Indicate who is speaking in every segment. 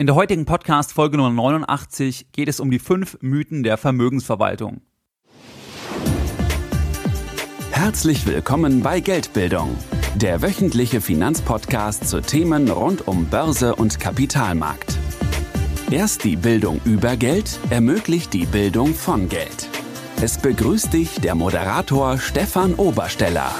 Speaker 1: In der heutigen Podcast Folge Nummer 89 geht es um die fünf Mythen der Vermögensverwaltung.
Speaker 2: Herzlich willkommen bei Geldbildung, der wöchentliche Finanzpodcast zu Themen rund um Börse und Kapitalmarkt. Erst die Bildung über Geld ermöglicht die Bildung von Geld. Es begrüßt dich der Moderator Stefan Obersteller.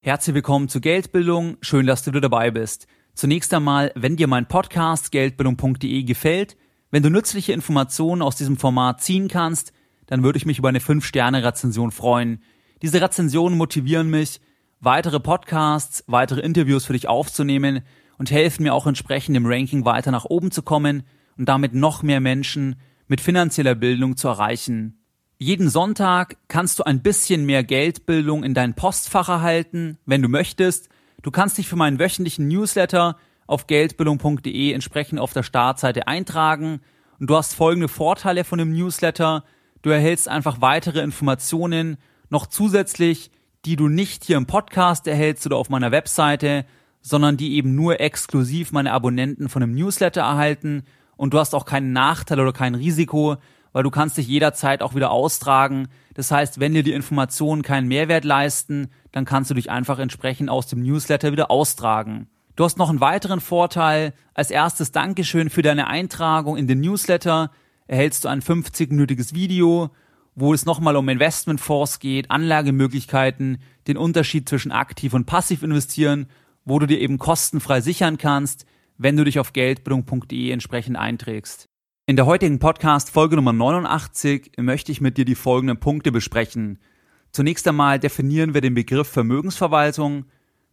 Speaker 1: Herzlich willkommen zu Geldbildung, schön, dass du wieder dabei bist. Zunächst einmal, wenn dir mein Podcast geldbildung.de gefällt, wenn du nützliche Informationen aus diesem Format ziehen kannst, dann würde ich mich über eine 5-Sterne-Rezension freuen. Diese Rezensionen motivieren mich, weitere Podcasts, weitere Interviews für dich aufzunehmen und helfen mir auch entsprechend im Ranking weiter nach oben zu kommen und damit noch mehr Menschen mit finanzieller Bildung zu erreichen. Jeden Sonntag kannst du ein bisschen mehr Geldbildung in dein Postfach erhalten, wenn du möchtest, Du kannst dich für meinen wöchentlichen Newsletter auf geldbildung.de entsprechend auf der Startseite eintragen und du hast folgende Vorteile von dem Newsletter. Du erhältst einfach weitere Informationen noch zusätzlich, die du nicht hier im Podcast erhältst oder auf meiner Webseite, sondern die eben nur exklusiv meine Abonnenten von dem Newsletter erhalten und du hast auch keinen Nachteil oder kein Risiko, weil du kannst dich jederzeit auch wieder austragen. Das heißt, wenn dir die Informationen keinen Mehrwert leisten, dann kannst du dich einfach entsprechend aus dem Newsletter wieder austragen. Du hast noch einen weiteren Vorteil. Als erstes Dankeschön für deine Eintragung in den Newsletter. Erhältst du ein 50-minütiges Video, wo es nochmal um Investmentfonds geht, Anlagemöglichkeiten, den Unterschied zwischen aktiv und passiv investieren, wo du dir eben kostenfrei sichern kannst, wenn du dich auf geldbildung.de entsprechend einträgst. In der heutigen Podcast Folge Nummer 89 möchte ich mit dir die folgenden Punkte besprechen. Zunächst einmal definieren wir den Begriff Vermögensverwaltung,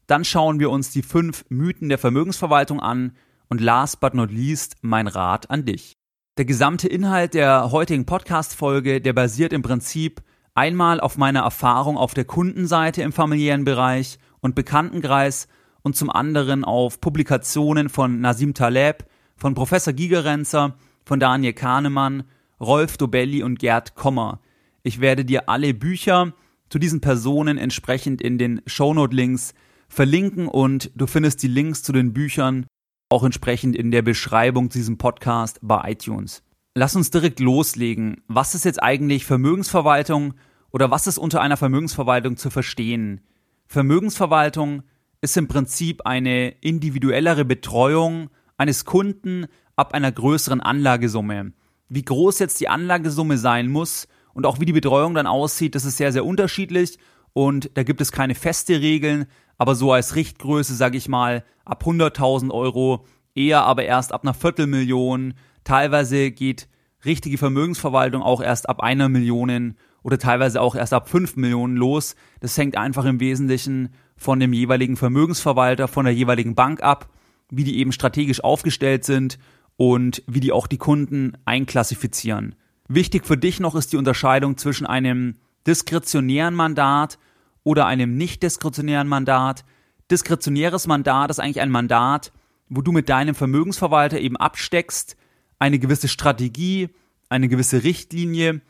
Speaker 1: dann schauen wir uns die fünf Mythen der Vermögensverwaltung an und last but not least mein Rat an dich. Der gesamte Inhalt der heutigen Podcast-Folge, der basiert im Prinzip einmal auf meiner Erfahrung auf der Kundenseite im familiären Bereich und Bekanntenkreis und zum anderen auf Publikationen von Nasim Taleb, von Professor Gigerenzer, von Daniel Kahnemann, Rolf Dobelli und Gerd Kommer. Ich werde dir alle Bücher zu diesen Personen entsprechend in den Shownote-Links verlinken und du findest die Links zu den Büchern auch entsprechend in der Beschreibung zu diesem Podcast bei iTunes. Lass uns direkt loslegen. Was ist jetzt eigentlich Vermögensverwaltung oder was ist unter einer Vermögensverwaltung zu verstehen? Vermögensverwaltung ist im Prinzip eine individuellere Betreuung eines Kunden ab einer größeren Anlagesumme. Wie groß jetzt die Anlagesumme sein muss, und auch wie die Betreuung dann aussieht, das ist sehr, sehr unterschiedlich und da gibt es keine feste Regeln, aber so als Richtgröße, sage ich mal, ab 100.000 Euro, eher aber erst ab einer Viertelmillion. Teilweise geht richtige Vermögensverwaltung auch erst ab einer Million oder teilweise auch erst ab fünf Millionen los. Das hängt einfach im Wesentlichen von dem jeweiligen Vermögensverwalter, von der jeweiligen Bank ab, wie die eben strategisch aufgestellt sind und wie die auch die Kunden einklassifizieren. Wichtig für dich noch ist die Unterscheidung zwischen einem diskretionären Mandat oder einem nicht diskretionären Mandat. Diskretionäres Mandat ist eigentlich ein Mandat, wo du mit deinem Vermögensverwalter eben absteckst, eine gewisse Strategie, eine gewisse Richtlinie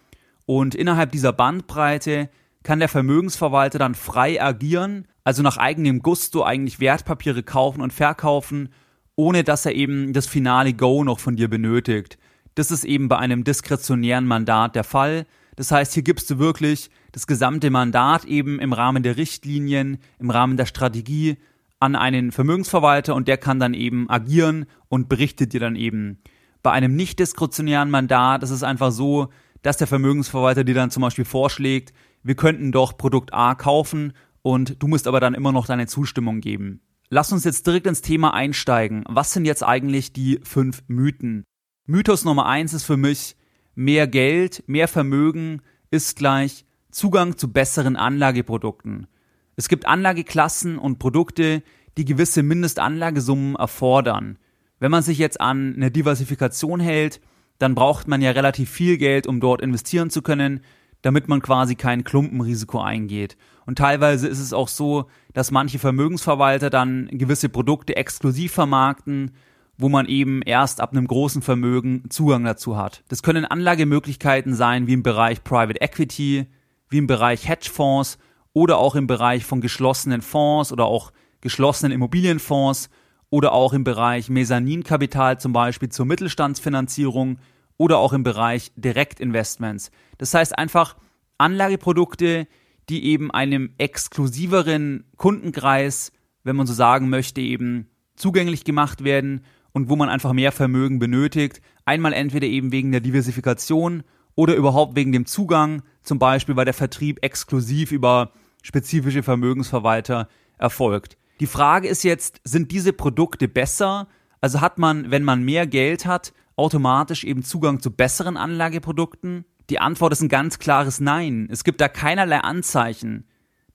Speaker 1: und innerhalb dieser Bandbreite kann der Vermögensverwalter dann frei agieren, also nach eigenem Gusto eigentlich Wertpapiere kaufen und verkaufen, ohne dass er eben das finale Go noch von dir benötigt. Das ist eben bei einem diskretionären Mandat der Fall. Das heißt, hier gibst du wirklich das gesamte Mandat eben im Rahmen der Richtlinien, im Rahmen der Strategie an einen Vermögensverwalter und der kann dann eben agieren und berichtet dir dann eben. Bei einem nicht diskretionären Mandat ist es einfach so, dass der Vermögensverwalter dir dann zum Beispiel vorschlägt, wir könnten doch Produkt A kaufen und du musst aber dann immer noch deine Zustimmung geben. Lass uns jetzt direkt ins Thema einsteigen. Was sind jetzt eigentlich die fünf Mythen? Mythos Nummer eins ist für mich, mehr Geld, mehr Vermögen ist gleich Zugang zu besseren Anlageprodukten. Es gibt Anlageklassen und Produkte, die gewisse Mindestanlagesummen erfordern. Wenn man sich jetzt an eine Diversifikation hält, dann braucht man ja relativ viel Geld, um dort investieren zu können, damit man quasi kein Klumpenrisiko eingeht. Und teilweise ist es auch so, dass manche Vermögensverwalter dann gewisse Produkte exklusiv vermarkten, wo man eben erst ab einem großen Vermögen Zugang dazu hat. Das können Anlagemöglichkeiten sein, wie im Bereich Private Equity, wie im Bereich Hedgefonds oder auch im Bereich von geschlossenen Fonds oder auch geschlossenen Immobilienfonds oder auch im Bereich Mezzaninkapital zum Beispiel zur Mittelstandsfinanzierung oder auch im Bereich Direktinvestments. Das heißt einfach Anlageprodukte, die eben einem exklusiveren Kundenkreis, wenn man so sagen möchte, eben zugänglich gemacht werden und wo man einfach mehr Vermögen benötigt. Einmal entweder eben wegen der Diversifikation oder überhaupt wegen dem Zugang, zum Beispiel weil der Vertrieb exklusiv über spezifische Vermögensverwalter erfolgt. Die Frage ist jetzt, sind diese Produkte besser? Also hat man, wenn man mehr Geld hat, automatisch eben Zugang zu besseren Anlageprodukten? Die Antwort ist ein ganz klares Nein. Es gibt da keinerlei Anzeichen,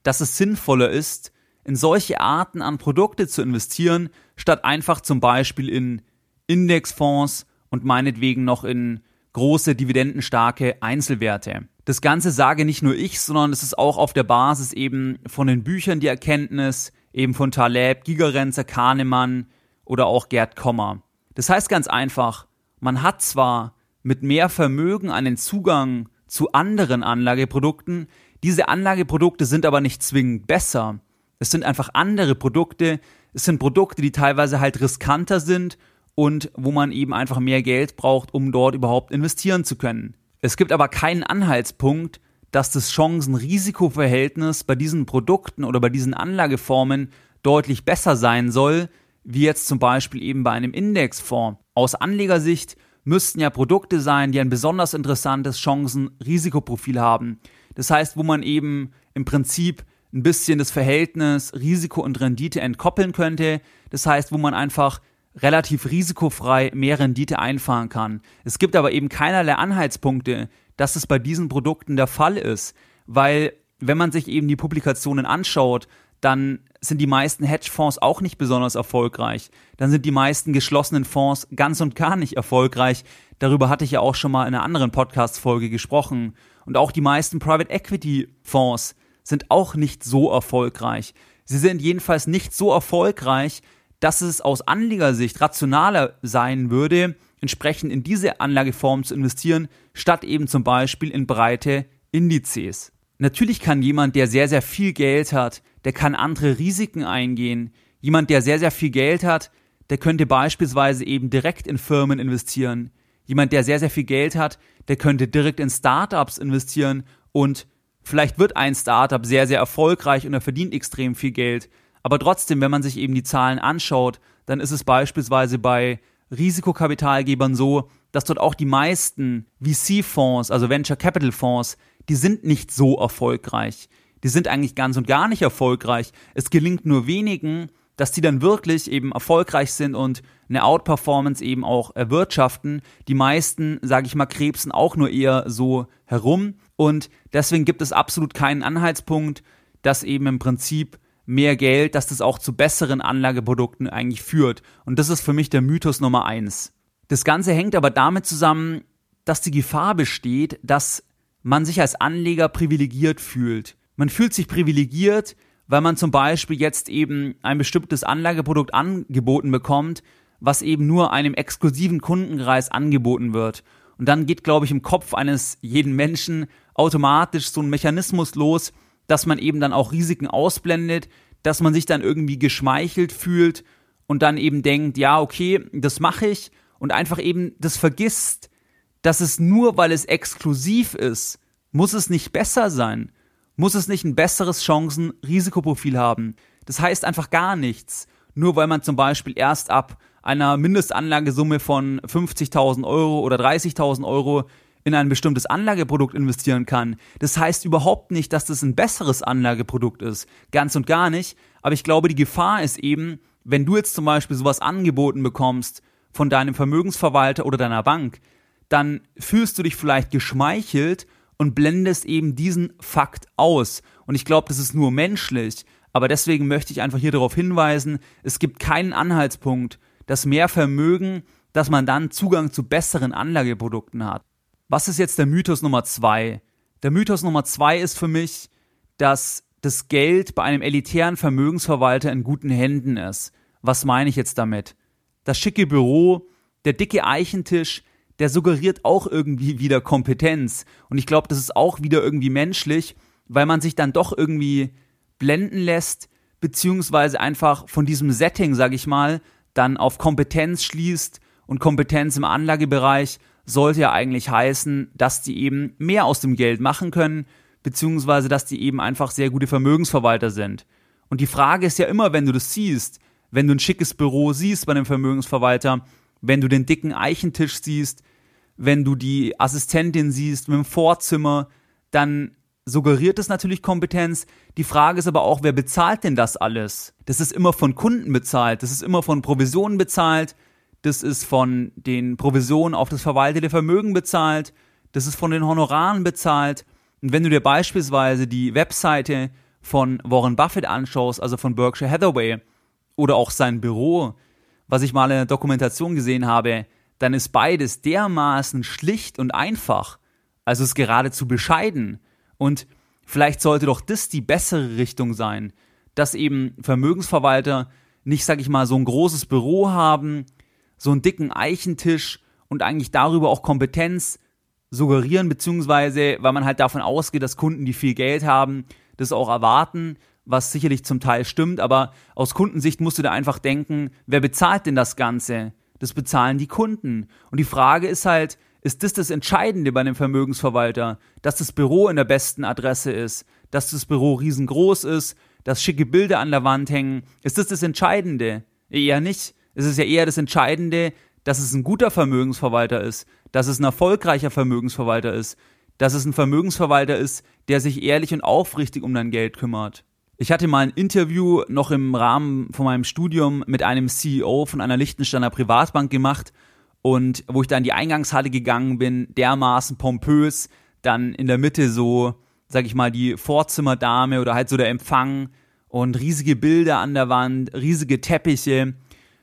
Speaker 1: dass es sinnvoller ist, in solche Arten an Produkte zu investieren, statt einfach zum Beispiel in Indexfonds und meinetwegen noch in große dividendenstarke Einzelwerte. Das Ganze sage nicht nur ich, sondern es ist auch auf der Basis eben von den Büchern die Erkenntnis, eben von Taleb, Gigerenzer, Kahnemann oder auch Gerd Kommer. Das heißt ganz einfach, man hat zwar mit mehr Vermögen einen Zugang zu anderen Anlageprodukten, diese Anlageprodukte sind aber nicht zwingend besser. Es sind einfach andere Produkte, es sind Produkte, die teilweise halt riskanter sind und wo man eben einfach mehr Geld braucht, um dort überhaupt investieren zu können. Es gibt aber keinen Anhaltspunkt, dass das Chancen-Risiko-Verhältnis bei diesen Produkten oder bei diesen Anlageformen deutlich besser sein soll, wie jetzt zum Beispiel eben bei einem Indexfonds. Aus Anlegersicht müssten ja Produkte sein, die ein besonders interessantes Chancen-Risikoprofil haben. Das heißt, wo man eben im Prinzip ein bisschen das Verhältnis Risiko und Rendite entkoppeln könnte. Das heißt, wo man einfach relativ risikofrei mehr Rendite einfahren kann. Es gibt aber eben keinerlei Anhaltspunkte, dass es bei diesen Produkten der Fall ist, weil wenn man sich eben die Publikationen anschaut, dann sind die meisten Hedgefonds auch nicht besonders erfolgreich. Dann sind die meisten geschlossenen Fonds ganz und gar nicht erfolgreich. Darüber hatte ich ja auch schon mal in einer anderen Podcast-Folge gesprochen. Und auch die meisten Private Equity Fonds sind auch nicht so erfolgreich. Sie sind jedenfalls nicht so erfolgreich, dass es aus Anlegersicht rationaler sein würde, entsprechend in diese Anlageform zu investieren, statt eben zum Beispiel in breite Indizes. Natürlich kann jemand, der sehr, sehr viel Geld hat, der kann andere Risiken eingehen. Jemand, der sehr, sehr viel Geld hat, der könnte beispielsweise eben direkt in Firmen investieren. Jemand, der sehr, sehr viel Geld hat, der könnte direkt in Startups investieren und vielleicht wird ein Startup sehr, sehr erfolgreich und er verdient extrem viel Geld. Aber trotzdem, wenn man sich eben die Zahlen anschaut, dann ist es beispielsweise bei Risikokapitalgebern so, dass dort auch die meisten VC-Fonds, also Venture Capital Fonds, die sind nicht so erfolgreich. Die sind eigentlich ganz und gar nicht erfolgreich. Es gelingt nur wenigen, dass die dann wirklich eben erfolgreich sind und eine Outperformance eben auch erwirtschaften. Die meisten, sage ich mal, krebsen auch nur eher so herum und deswegen gibt es absolut keinen Anhaltspunkt, dass eben im Prinzip mehr Geld, dass das auch zu besseren Anlageprodukten eigentlich führt. Und das ist für mich der Mythos Nummer eins. Das Ganze hängt aber damit zusammen, dass die Gefahr besteht, dass man sich als Anleger privilegiert fühlt. Man fühlt sich privilegiert, weil man zum Beispiel jetzt eben ein bestimmtes Anlageprodukt angeboten bekommt, was eben nur einem exklusiven Kundenkreis angeboten wird. Und dann geht, glaube ich, im Kopf eines jeden Menschen automatisch so ein Mechanismus los, dass man eben dann auch Risiken ausblendet, dass man sich dann irgendwie geschmeichelt fühlt und dann eben denkt, ja, okay, das mache ich und einfach eben das vergisst, dass es nur, weil es exklusiv ist, muss es nicht besser sein, muss es nicht ein besseres Chancen-Risikoprofil haben. Das heißt einfach gar nichts. Nur weil man zum Beispiel erst ab einer Mindestanlagesumme von 50.000 Euro oder 30.000 Euro in ein bestimmtes Anlageprodukt investieren kann. Das heißt überhaupt nicht, dass das ein besseres Anlageprodukt ist. Ganz und gar nicht. Aber ich glaube, die Gefahr ist eben, wenn du jetzt zum Beispiel sowas angeboten bekommst von deinem Vermögensverwalter oder deiner Bank, dann fühlst du dich vielleicht geschmeichelt und blendest eben diesen Fakt aus. Und ich glaube, das ist nur menschlich. Aber deswegen möchte ich einfach hier darauf hinweisen, es gibt keinen Anhaltspunkt, dass mehr Vermögen, dass man dann Zugang zu besseren Anlageprodukten hat. Was ist jetzt der Mythos Nummer zwei? Der Mythos Nummer zwei ist für mich, dass das Geld bei einem elitären Vermögensverwalter in guten Händen ist. Was meine ich jetzt damit? Das schicke Büro, der dicke Eichentisch, der suggeriert auch irgendwie wieder Kompetenz. Und ich glaube, das ist auch wieder irgendwie menschlich, weil man sich dann doch irgendwie blenden lässt, beziehungsweise einfach von diesem Setting, sag ich mal, dann auf Kompetenz schließt und Kompetenz im Anlagebereich sollte ja eigentlich heißen, dass die eben mehr aus dem Geld machen können, beziehungsweise dass die eben einfach sehr gute Vermögensverwalter sind. Und die Frage ist ja immer, wenn du das siehst, wenn du ein schickes Büro siehst bei einem Vermögensverwalter, wenn du den dicken Eichentisch siehst, wenn du die Assistentin siehst mit dem Vorzimmer, dann suggeriert es natürlich Kompetenz. Die Frage ist aber auch, wer bezahlt denn das alles? Das ist immer von Kunden bezahlt, das ist immer von Provisionen bezahlt, das ist von den Provisionen auf das verwaltete Vermögen bezahlt, das ist von den Honoraren bezahlt. Und wenn du dir beispielsweise die Webseite von Warren Buffett anschaust, also von Berkshire Hathaway, oder auch sein Büro, was ich mal in der Dokumentation gesehen habe, dann ist beides dermaßen schlicht und einfach. Also es ist geradezu bescheiden. Und vielleicht sollte doch das die bessere Richtung sein, dass eben Vermögensverwalter nicht, sag ich mal, so ein großes Büro haben, so einen dicken Eichentisch und eigentlich darüber auch Kompetenz suggerieren, beziehungsweise, weil man halt davon ausgeht, dass Kunden, die viel Geld haben, das auch erwarten, was sicherlich zum Teil stimmt, aber aus Kundensicht musst du da einfach denken, wer bezahlt denn das Ganze? Das bezahlen die Kunden. Und die Frage ist halt, ist das das Entscheidende bei einem Vermögensverwalter, dass das Büro in der besten Adresse ist, dass das Büro riesengroß ist, dass schicke Bilder an der Wand hängen? Ist das das Entscheidende? Eher nicht. Es ist ja eher das Entscheidende, dass es ein guter Vermögensverwalter ist, dass es ein erfolgreicher Vermögensverwalter ist, dass es ein Vermögensverwalter ist, der sich ehrlich und aufrichtig um dein Geld kümmert. Ich hatte mal ein Interview noch im Rahmen von meinem Studium mit einem CEO von einer Liechtensteiner Privatbank gemacht und wo ich dann in die Eingangshalle gegangen bin, dermaßen pompös, dann in der Mitte so, sag ich mal, die Vorzimmerdame oder halt so der Empfang und riesige Bilder an der Wand, riesige Teppiche.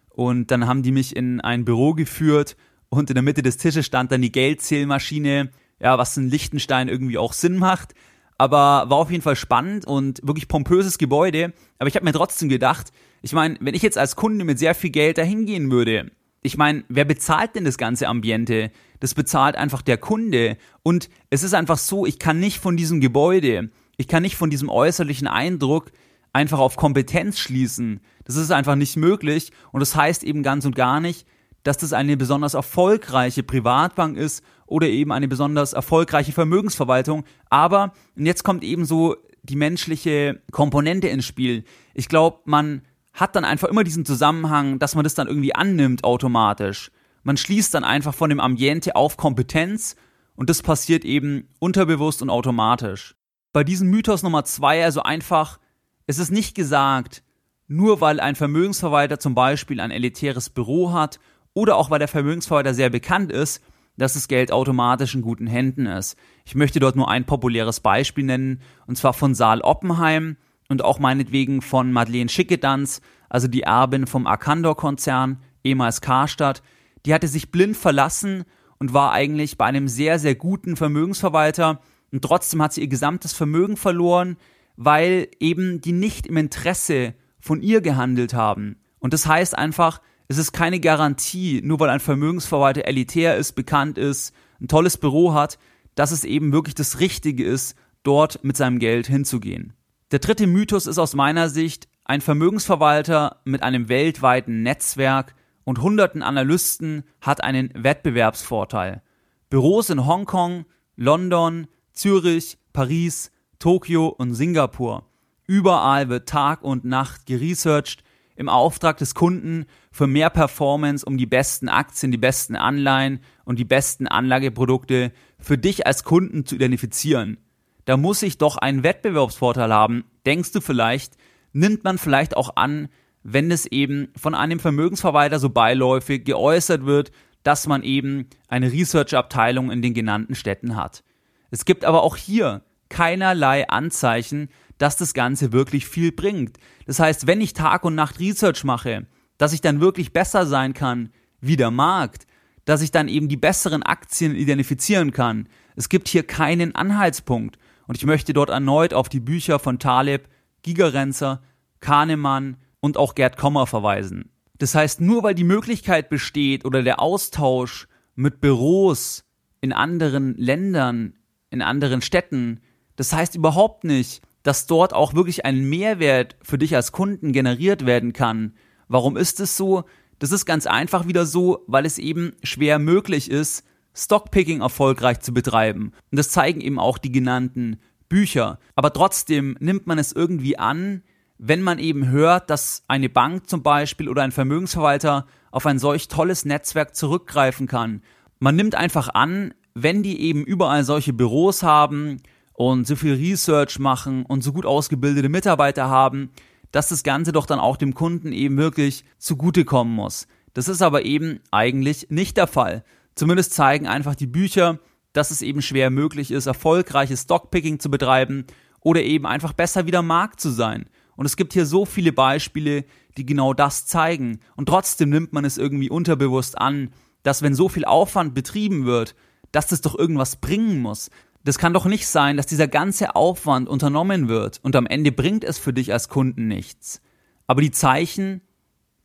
Speaker 1: Und dann haben die mich in ein Büro geführt und in der Mitte des Tisches stand dann die Geldzählmaschine, ja, was in Liechtenstein irgendwie auch Sinn macht. Aber war auf jeden Fall spannend und wirklich pompöses Gebäude. Aber ich habe mir trotzdem gedacht, ich meine, wenn ich jetzt als Kunde mit sehr viel Geld dahin gehen würde, ich meine, wer bezahlt denn das ganze Ambiente? Das bezahlt einfach der Kunde. Und es ist einfach so, ich kann nicht von diesem Gebäude, ich kann nicht von diesem äußerlichen Eindruck einfach auf Kompetenz schließen. Das ist einfach nicht möglich. Und das heißt eben ganz und gar nicht, dass das eine besonders erfolgreiche Privatbank ist oder eben eine besonders erfolgreiche Vermögensverwaltung. Aber, und jetzt kommt eben so die menschliche Komponente ins Spiel. Ich glaube, man hat dann einfach immer diesen Zusammenhang, dass man das dann irgendwie annimmt automatisch. Man schließt dann einfach von dem Ambiente auf Kompetenz und das passiert eben unterbewusst und automatisch. Bei diesem Mythos Nummer zwei also einfach, es ist nicht gesagt, nur weil ein Vermögensverwalter zum Beispiel ein elitäres Büro hat oder auch weil der Vermögensverwalter sehr bekannt ist, dass das Geld automatisch in guten Händen ist. Ich möchte dort nur ein populäres Beispiel nennen, und zwar von Saal Oppenheim und auch meinetwegen von Madeleine Schickedanz, also die Erbin vom Arcandor-Konzern, ehemals Karstadt. Die hatte sich blind verlassen und war eigentlich bei einem sehr, sehr guten Vermögensverwalter und trotzdem hat sie ihr gesamtes Vermögen verloren, weil eben die nicht im Interesse von ihr gehandelt haben. Und das heißt einfach, es ist keine Garantie, nur weil ein Vermögensverwalter elitär ist, bekannt ist, ein tolles Büro hat, dass es eben wirklich das Richtige ist, dort mit seinem Geld hinzugehen. Der dritte Mythos ist aus meiner Sicht, ein Vermögensverwalter mit einem weltweiten Netzwerk und hunderten Analysten hat einen Wettbewerbsvorteil. Büros in Hongkong, London, Zürich, Paris, Tokio und Singapur. Überall wird Tag und Nacht geresearched, im Auftrag des Kunden für mehr Performance, um die besten Aktien, die besten Anleihen und die besten Anlageprodukte für dich als Kunden zu identifizieren. Da muss ich doch einen Wettbewerbsvorteil haben. Denkst du vielleicht, nimmt man vielleicht auch an, wenn es eben von einem Vermögensverwalter so beiläufig geäußert wird, dass man eben eine Research-Abteilung in den genannten Städten hat. Es gibt aber auch hier keinerlei Anzeichen, dass das Ganze wirklich viel bringt. Das heißt, wenn ich Tag und Nacht Research mache, dass ich dann wirklich besser sein kann wie der Markt, dass ich dann eben die besseren Aktien identifizieren kann. Es gibt hier keinen Anhaltspunkt. Und ich möchte dort erneut auf die Bücher von Taleb, Gigerenzer, Kahnemann und auch Gerd Kommer verweisen. Das heißt, nur weil die Möglichkeit besteht oder der Austausch mit Büros in anderen Ländern, in anderen Städten, das heißt überhaupt nicht, dass dort auch wirklich ein Mehrwert für dich als Kunden generiert werden kann. Warum ist es so? Das ist ganz einfach wieder so, weil es eben schwer möglich ist, Stockpicking erfolgreich zu betreiben. Und das zeigen eben auch die genannten Bücher. Aber trotzdem nimmt man es irgendwie an, wenn man eben hört, dass eine Bank zum Beispiel oder ein Vermögensverwalter auf ein solch tolles Netzwerk zurückgreifen kann. Man nimmt einfach an, wenn die eben überall solche Büros haben und so viel Research machen und so gut ausgebildete Mitarbeiter haben, dass das Ganze doch dann auch dem Kunden eben wirklich zugutekommen muss. Das ist aber eben eigentlich nicht der Fall. Zumindest zeigen einfach die Bücher, dass es eben schwer möglich ist, erfolgreiches Stockpicking zu betreiben oder eben einfach besser wieder Markt zu sein. Und es gibt hier so viele Beispiele, die genau das zeigen. Und trotzdem nimmt man es irgendwie unterbewusst an, dass wenn so viel Aufwand betrieben wird, dass das doch irgendwas bringen muss. Das kann doch nicht sein, dass dieser ganze Aufwand unternommen wird und am Ende bringt es für dich als Kunden nichts. Aber die Zeichen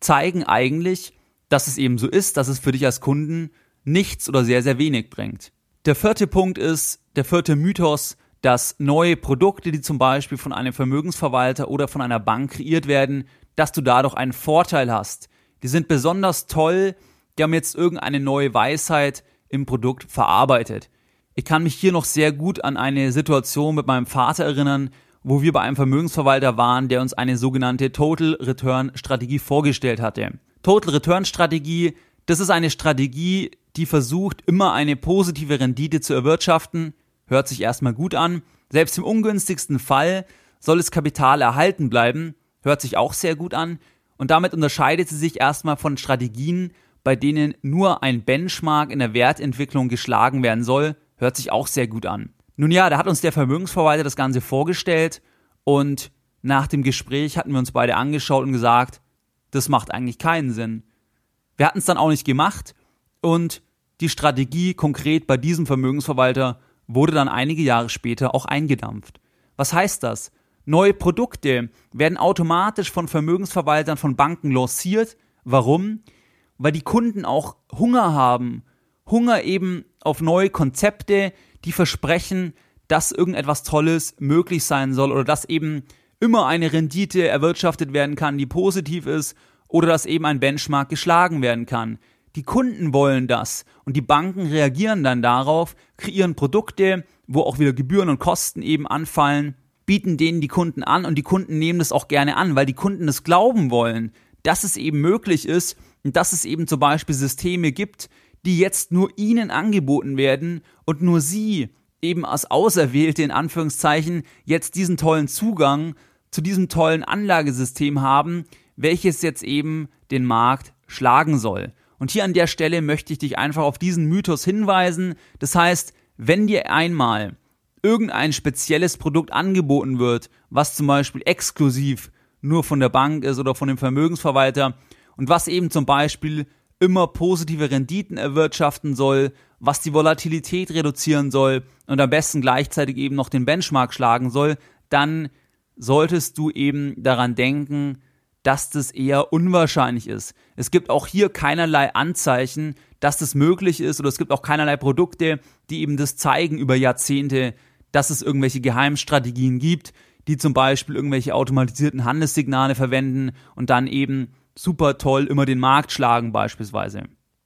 Speaker 1: zeigen eigentlich, dass es eben so ist, dass es für dich als Kunden nichts oder sehr, sehr wenig bringt. Der vierte Punkt ist, der vierte Mythos, dass neue Produkte, die zum Beispiel von einem Vermögensverwalter oder von einer Bank kreiert werden, dass du dadurch einen Vorteil hast. Die sind besonders toll, die haben jetzt irgendeine neue Weisheit im Produkt verarbeitet. Ich kann mich hier noch sehr gut an eine Situation mit meinem Vater erinnern, wo wir bei einem Vermögensverwalter waren, der uns eine sogenannte Total Return Strategie vorgestellt hatte. Total Return Strategie, das ist eine Strategie, die versucht, immer eine positive Rendite zu erwirtschaften, hört sich erstmal gut an. Selbst im ungünstigsten Fall soll das Kapital erhalten bleiben, hört sich auch sehr gut an. Und damit unterscheidet sie sich erstmal von Strategien, bei denen nur ein Benchmark in der Wertentwicklung geschlagen werden soll, hört sich auch sehr gut an. Nun ja, da hat uns der Vermögensverwalter das Ganze vorgestellt und nach dem Gespräch hatten wir uns beide angeschaut und gesagt, das macht eigentlich keinen Sinn. Wir hatten es dann auch nicht gemacht und die Strategie konkret bei diesem Vermögensverwalter wurde dann einige Jahre später auch eingedampft. Was heißt das? Neue Produkte werden automatisch von Vermögensverwaltern von Banken lanciert. Warum? Weil die Kunden auch Hunger haben. Hunger eben auf neue Konzepte, die versprechen, dass irgendetwas Tolles möglich sein soll oder dass eben immer eine Rendite erwirtschaftet werden kann, die positiv ist oder dass eben ein Benchmark geschlagen werden kann. Die Kunden wollen das und die Banken reagieren dann darauf, kreieren Produkte, wo auch wieder Gebühren und Kosten eben anfallen, bieten denen die Kunden an und die Kunden nehmen das auch gerne an, weil die Kunden es glauben wollen, dass es eben möglich ist und dass es eben zum Beispiel Systeme gibt, die jetzt nur ihnen angeboten werden und nur sie eben als Auserwählte in Anführungszeichen jetzt diesen tollen Zugang zu diesem tollen Anlagesystem haben, welches jetzt eben den Markt schlagen soll. Und hier an der Stelle möchte ich dich einfach auf diesen Mythos hinweisen. Das heißt, wenn dir einmal irgendein spezielles Produkt angeboten wird, was zum Beispiel exklusiv nur von der Bank ist oder von dem Vermögensverwalter und was eben zum Beispiel immer positive Renditen erwirtschaften soll, was die Volatilität reduzieren soll und am besten gleichzeitig eben noch den Benchmark schlagen soll, dann solltest du eben daran denken, dass das eher unwahrscheinlich ist. Es gibt auch hier keinerlei Anzeichen, dass das möglich ist oder es gibt auch keinerlei Produkte, die eben das zeigen über Jahrzehnte, dass es irgendwelche Geheimstrategien gibt, die zum Beispiel irgendwelche automatisierten Handelssignale verwenden und dann eben super toll immer den Markt schlagen beispielsweise.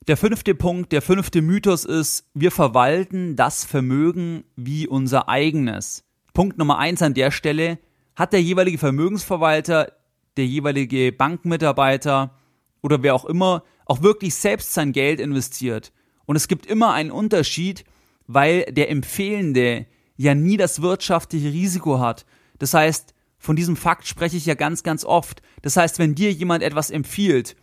Speaker 1: Der fünfte Punkt, der fünfte Mythos ist, wir verwalten das Vermögen wie unser eigenes. Punkt Nummer eins an der Stelle, hat der jeweilige Vermögensverwalter der jeweilige Bankmitarbeiter oder wer auch immer auch wirklich selbst sein Geld investiert. Und es gibt immer einen Unterschied, weil der Empfehlende ja nie das wirtschaftliche Risiko hat. Das heißt, von diesem Fakt spreche ich ja ganz, ganz oft. Das heißt, wenn dir jemand etwas empfiehlt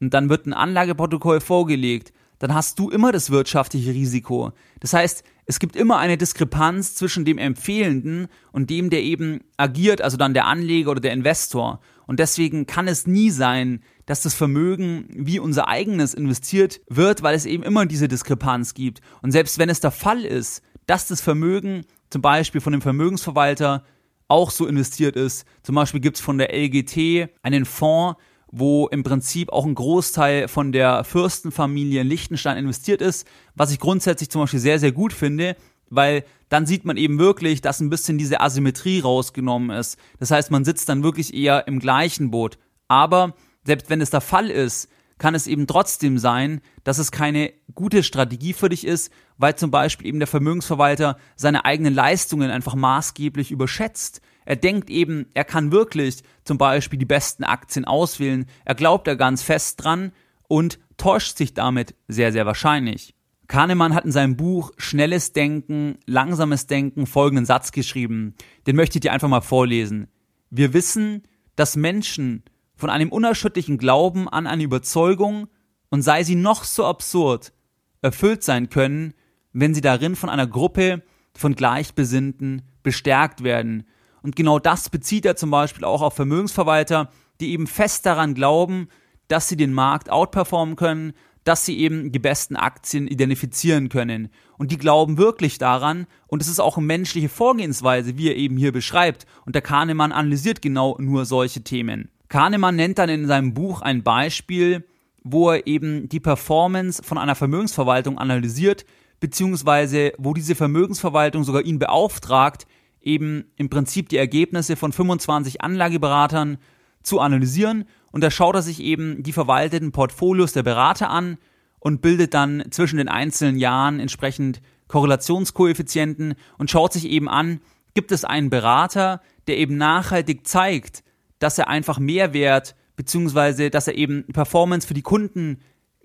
Speaker 1: und dann wird ein Anlageprotokoll vorgelegt, dann hast du immer das wirtschaftliche Risiko. Das heißt, es gibt immer eine Diskrepanz zwischen dem Empfehlenden und dem, der eben agiert, also dann der Anleger oder der Investor. Und deswegen kann es nie sein, dass das Vermögen wie unser eigenes investiert wird, weil es eben immer diese Diskrepanz gibt. Und selbst wenn es der Fall ist, dass das Vermögen zum Beispiel von dem Vermögensverwalter auch so investiert ist, zum Beispiel gibt es von der LGT einen Fonds, wo im Prinzip auch ein Großteil von der Fürstenfamilie in Liechtenstein investiert ist, was ich grundsätzlich zum Beispiel sehr, sehr gut finde, weil dann sieht man eben wirklich, dass ein bisschen diese Asymmetrie rausgenommen ist. Das heißt, man sitzt dann wirklich eher im gleichen Boot. Aber selbst wenn es der Fall ist, kann es eben trotzdem sein, dass es keine gute Strategie für dich ist, weil zum Beispiel eben der Vermögensverwalter seine eigenen Leistungen einfach maßgeblich überschätzt. Er denkt eben, er kann wirklich zum Beispiel die besten Aktien auswählen, er glaubt da ganz fest dran und täuscht sich damit sehr, sehr wahrscheinlich. Kahnemann hat in seinem Buch Schnelles Denken, Langsames Denken folgenden Satz geschrieben. Den möchte ich dir einfach mal vorlesen. Wir wissen, dass Menschen von einem unerschütterlichen Glauben an eine Überzeugung und sei sie noch so absurd, erfüllt sein können, wenn sie darin von einer Gruppe von Gleichbesinnten bestärkt werden. Und genau das bezieht er zum Beispiel auch auf Vermögensverwalter, die eben fest daran glauben, dass sie den Markt outperformen können, dass sie eben die besten Aktien identifizieren können. Und die glauben wirklich daran, und es ist auch eine menschliche Vorgehensweise, wie er eben hier beschreibt. Und der Kahnemann analysiert genau nur solche Themen. Kahnemann nennt dann in seinem Buch ein Beispiel, wo er eben die Performance von einer Vermögensverwaltung analysiert, beziehungsweise wo diese Vermögensverwaltung sogar ihn beauftragt, eben im Prinzip die Ergebnisse von 25 Anlageberatern zu analysieren und da schaut er sich eben die verwalteten Portfolios der Berater an und bildet dann zwischen den einzelnen Jahren entsprechend Korrelationskoeffizienten und schaut sich eben an, gibt es einen Berater, der eben nachhaltig zeigt, dass er einfach Mehrwert beziehungsweise dass er eben Performance für die Kunden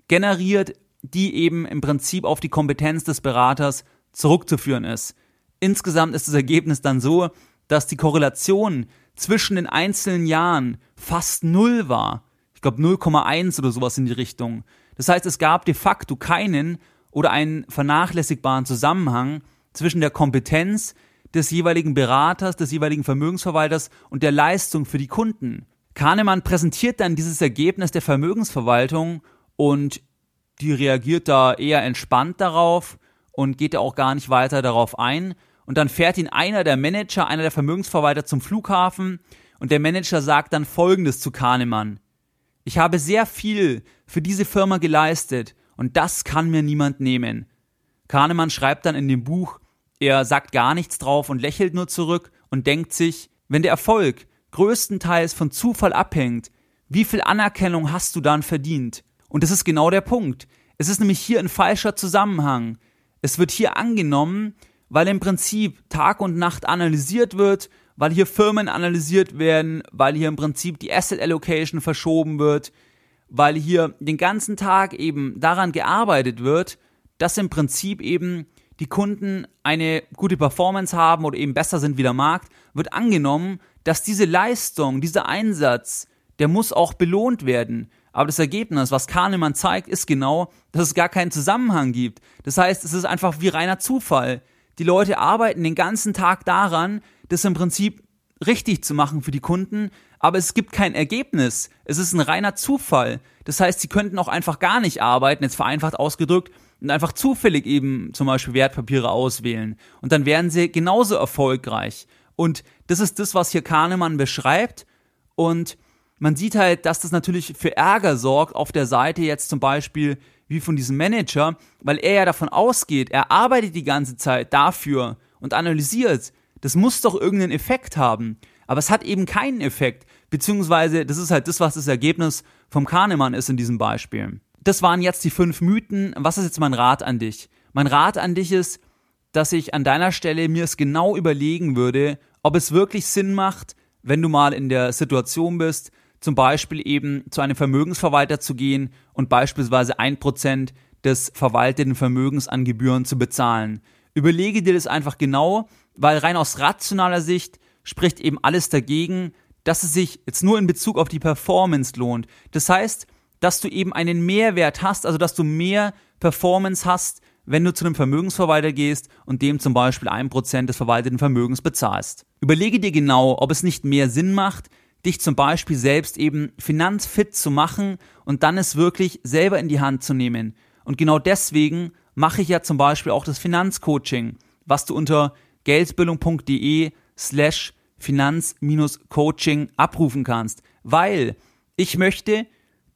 Speaker 1: generiert, die eben im Prinzip auf die Kompetenz des Beraters zurückzuführen ist. Insgesamt ist das Ergebnis dann so, dass die Korrelation zwischen den einzelnen Jahren fast null war. Ich glaube 0,1 oder sowas in die Richtung. Das heißt, es gab de facto keinen oder einen vernachlässigbaren Zusammenhang zwischen der Kompetenz des jeweiligen Beraters, des jeweiligen Vermögensverwalters und der Leistung für die Kunden. Kahnemann präsentiert dann dieses Ergebnis der Vermögensverwaltung und die reagiert da eher entspannt darauf und geht da auch gar nicht weiter darauf ein. Und dann fährt ihn einer der Manager, einer der Vermögensverwalter zum Flughafen und der Manager sagt dann Folgendes zu Kahnemann. Ich habe sehr viel für diese Firma geleistet und das kann mir niemand nehmen. Kahnemann schreibt dann in dem Buch, er sagt gar nichts drauf und lächelt nur zurück und denkt sich, wenn der Erfolg größtenteils von Zufall abhängt, wie viel Anerkennung hast du dann verdient? Und das ist genau der Punkt. Es ist nämlich hier ein falscher Zusammenhang. Es wird hier angenommen, weil im Prinzip Tag und Nacht analysiert wird, weil hier Firmen analysiert werden, weil hier im Prinzip die Asset Allocation verschoben wird, weil hier den ganzen Tag eben daran gearbeitet wird, dass im Prinzip eben die Kunden eine gute Performance haben oder eben besser sind wie der Markt, wird angenommen, dass diese Leistung, dieser Einsatz, der muss auch belohnt werden. Aber das Ergebnis, was Kahnemann zeigt, ist genau, dass es gar keinen Zusammenhang gibt. Das heißt, es ist einfach wie reiner Zufall. Die Leute arbeiten den ganzen Tag daran, das im Prinzip richtig zu machen für die Kunden, aber es gibt kein Ergebnis. Es ist ein reiner Zufall. Das heißt, sie könnten auch einfach gar nicht arbeiten, jetzt vereinfacht ausgedrückt, und einfach zufällig eben zum Beispiel Wertpapiere auswählen. Und dann wären sie genauso erfolgreich. Und das ist das, was hier Kahnemann beschreibt. Und man sieht halt, dass das natürlich für Ärger sorgt auf der Seite jetzt zum Beispiel wie von diesem Manager, weil er ja davon ausgeht, er arbeitet die ganze Zeit dafür und analysiert. Das muss doch irgendeinen Effekt haben. Aber es hat eben keinen Effekt. Beziehungsweise, das ist halt das, was das Ergebnis vom Kahnemann ist in diesem Beispiel das waren jetzt die fünf Mythen. Was ist jetzt mein Rat an dich? Mein Rat an dich ist, dass ich an deiner Stelle mir es genau überlegen würde, ob es wirklich Sinn macht, wenn du mal in der Situation bist, zum Beispiel eben zu einem Vermögensverwalter zu gehen und beispielsweise ein Prozent des verwalteten Vermögens an Gebühren zu bezahlen. Überlege dir das einfach genau, weil rein aus rationaler Sicht spricht eben alles dagegen, dass es sich jetzt nur in Bezug auf die Performance lohnt. Das heißt, dass du eben einen Mehrwert hast, also dass du mehr Performance hast, wenn du zu einem Vermögensverwalter gehst und dem zum Beispiel ein Prozent des verwalteten Vermögens bezahlst. Überlege dir genau, ob es nicht mehr Sinn macht, dich zum Beispiel selbst eben finanzfit zu machen und dann es wirklich selber in die Hand zu nehmen. Und genau deswegen mache ich ja zum Beispiel auch das Finanzcoaching, was du unter geldbildung.de slash Finanz-Coaching abrufen kannst, weil ich möchte,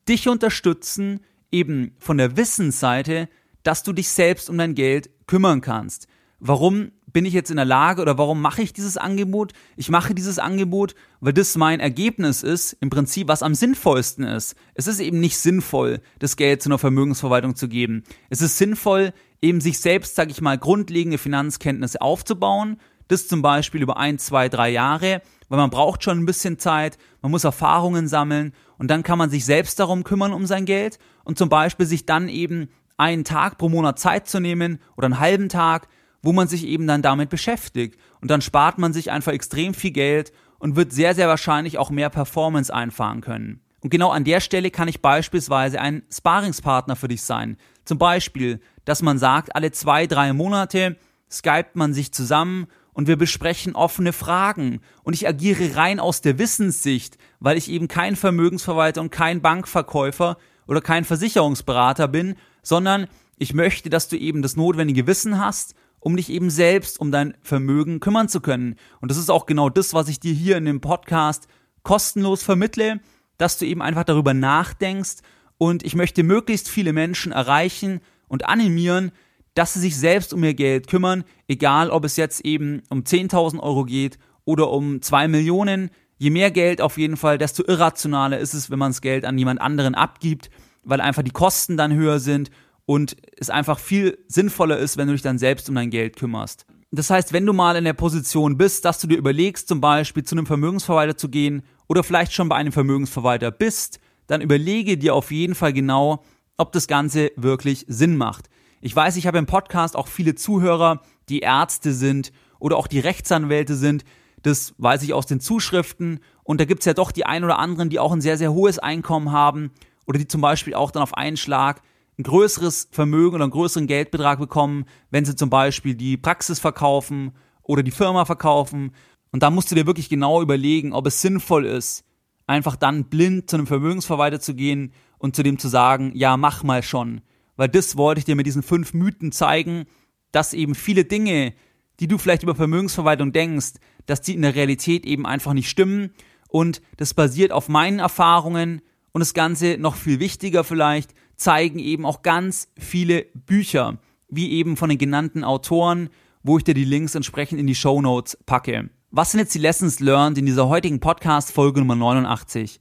Speaker 1: dich unterstützen, eben von der Wissensseite, dass du dich selbst um dein Geld kümmern kannst. Warum bin ich jetzt in der Lage oder warum mache ich dieses Angebot? Ich mache dieses Angebot, weil das mein Ergebnis ist, im Prinzip, was am sinnvollsten ist. Es ist eben nicht sinnvoll, das Geld zu einer Vermögensverwaltung zu geben. Es ist sinnvoll, eben sich selbst, sag ich mal, grundlegende Finanzkenntnisse aufzubauen. Das zum Beispiel über ein, zwei, drei Jahre, weil man braucht schon ein bisschen Zeit, man muss Erfahrungen sammeln und dann kann man sich selbst darum kümmern um sein Geld und zum Beispiel sich dann eben einen Tag pro Monat Zeit zu nehmen oder einen halben Tag, wo man sich eben dann damit beschäftigt. Und dann spart man sich einfach extrem viel Geld und wird sehr, sehr wahrscheinlich auch mehr Performance einfahren können. Und genau an der Stelle kann ich beispielsweise ein Sparingspartner für dich sein. Zum Beispiel, dass man sagt, alle zwei, drei Monate skypt man sich zusammen und wir besprechen offene Fragen. Und ich agiere rein aus der Wissenssicht, weil ich eben kein Vermögensverwalter und kein Bankverkäufer oder kein Versicherungsberater bin, sondern ich möchte, dass du eben das notwendige Wissen hast, um dich eben selbst um dein Vermögen kümmern zu können. Und das ist auch genau das, was ich dir hier in dem Podcast kostenlos vermittle, dass du eben einfach darüber nachdenkst und ich möchte möglichst viele Menschen erreichen und animieren, dass sie sich selbst um ihr Geld kümmern, egal ob es jetzt eben um 10.000 Euro geht oder um 2 Millionen. Je mehr Geld auf jeden Fall, desto irrationaler ist es, wenn man das Geld an jemand anderen abgibt, weil einfach die Kosten dann höher sind und es einfach viel sinnvoller ist, wenn du dich dann selbst um dein Geld kümmerst. Das heißt, wenn du mal in der Position bist, dass du dir überlegst, zum Beispiel zu einem Vermögensverwalter zu gehen oder vielleicht schon bei einem Vermögensverwalter bist, dann überlege dir auf jeden Fall genau, ob das Ganze wirklich Sinn macht. Ich weiß, ich habe im Podcast auch viele Zuhörer, die Ärzte sind oder auch die Rechtsanwälte sind. Das weiß ich aus den Zuschriften. Und da gibt es ja doch die ein oder anderen, die auch ein sehr, sehr hohes Einkommen haben oder die zum Beispiel auch dann auf einen Schlag ein größeres Vermögen oder einen größeren Geldbetrag bekommen, wenn sie zum Beispiel die Praxis verkaufen oder die Firma verkaufen. Und da musst du dir wirklich genau überlegen, ob es sinnvoll ist, einfach dann blind zu einem Vermögensverwalter zu gehen und zu dem zu sagen, ja, mach mal schon. Weil das wollte ich dir mit diesen fünf Mythen zeigen, dass eben viele Dinge, die du vielleicht über Vermögensverwaltung denkst, dass die in der Realität eben einfach nicht stimmen. Und das basiert auf meinen Erfahrungen und das Ganze noch viel wichtiger vielleicht, zeigen eben auch ganz viele Bücher, wie eben von den genannten Autoren, wo ich dir die Links entsprechend in die Show Notes packe. Was sind jetzt die Lessons learned in dieser heutigen Podcast-Folge Nummer 89?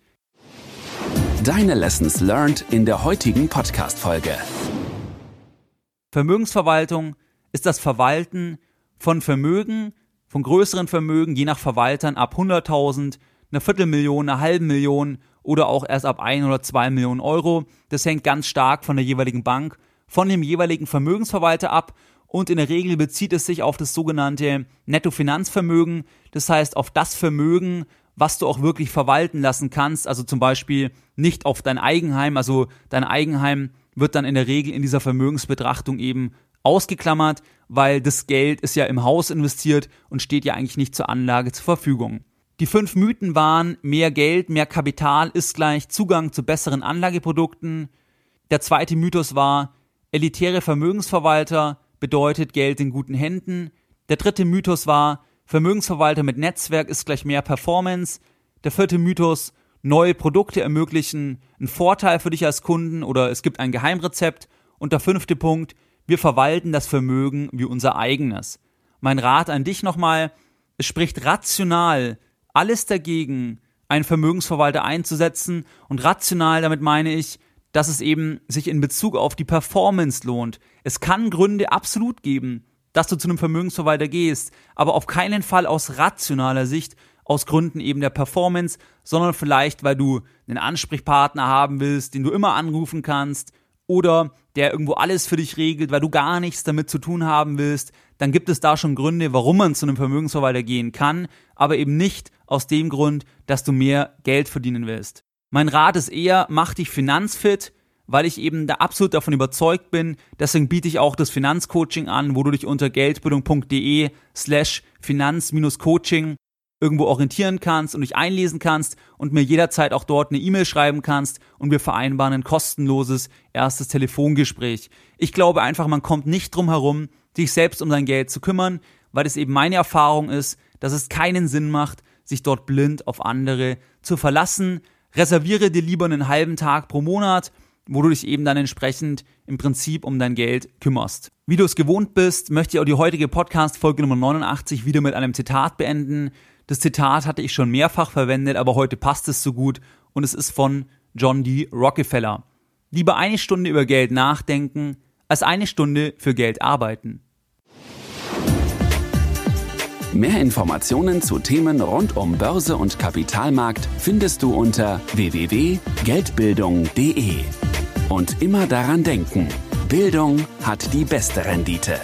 Speaker 2: Deine Lessons learned in der heutigen Podcast-Folge.
Speaker 1: Vermögensverwaltung ist das Verwalten von Vermögen, von größeren Vermögen, je nach Verwaltern ab 100.000, einer Viertelmillion, einer halben Million oder auch erst ab ein oder zwei Millionen Euro. Das hängt ganz stark von der jeweiligen Bank, von dem jeweiligen Vermögensverwalter ab und in der Regel bezieht es sich auf das sogenannte Nettofinanzvermögen, das heißt auf das Vermögen, was du auch wirklich verwalten lassen kannst, also zum Beispiel nicht auf dein Eigenheim, also dein Eigenheim wird dann in der Regel in dieser Vermögensbetrachtung eben ausgeklammert, weil das Geld ist ja im Haus investiert und steht ja eigentlich nicht zur Anlage zur Verfügung. Die fünf Mythen waren, mehr Geld, mehr Kapital ist gleich Zugang zu besseren Anlageprodukten. Der zweite Mythos war, elitäre Vermögensverwalter bedeutet Geld in guten Händen. Der dritte Mythos war, Vermögensverwalter mit Netzwerk ist gleich mehr Performance. Der vierte Mythos, neue Produkte ermöglichen einen Vorteil für dich als Kunden oder es gibt ein Geheimrezept. Und der fünfte Punkt, wir verwalten das Vermögen wie unser eigenes. Mein Rat an dich nochmal, es spricht rational alles dagegen, einen Vermögensverwalter einzusetzen und rational damit meine ich, dass es eben sich in Bezug auf die Performance lohnt. Es kann Gründe absolut geben, dass du zu einem Vermögensverwalter gehst, aber auf keinen Fall aus rationaler Sicht, aus Gründen eben der Performance, sondern vielleicht, weil du einen Ansprechpartner haben willst, den du immer anrufen kannst oder der irgendwo alles für dich regelt, weil du gar nichts damit zu tun haben willst, dann gibt es da schon Gründe, warum man zu einem Vermögensverwalter gehen kann, aber eben nicht aus dem Grund, dass du mehr Geld verdienen willst. Mein Rat ist eher, mach dich finanzfit, weil ich eben da absolut davon überzeugt bin. Deswegen biete ich auch das Finanzcoaching an, wo du dich unter geldbildung.de slash finanz-coaching irgendwo orientieren kannst und dich einlesen kannst und mir jederzeit auch dort eine E-Mail schreiben kannst und wir vereinbaren ein kostenloses erstes Telefongespräch. Ich glaube einfach, man kommt nicht drum herum, sich selbst um sein Geld zu kümmern, weil es eben meine Erfahrung ist, dass es keinen Sinn macht, sich dort blind auf andere zu verlassen. Reserviere dir lieber einen halben Tag pro Monat, wo du dich eben dann entsprechend im Prinzip um dein Geld kümmerst. Wie du es gewohnt bist, möchte ich auch die heutige Podcast-Folge Nummer 89 wieder mit einem Zitat beenden. Das Zitat hatte ich schon mehrfach verwendet, aber heute passt es so gut und es ist von John D. Rockefeller. Lieber eine Stunde über Geld nachdenken, als eine Stunde für Geld arbeiten.
Speaker 2: Mehr Informationen zu Themen rund um Börse und Kapitalmarkt findest du unter www.geldbildung.de. Und immer daran denken, Bildung hat die beste Rendite.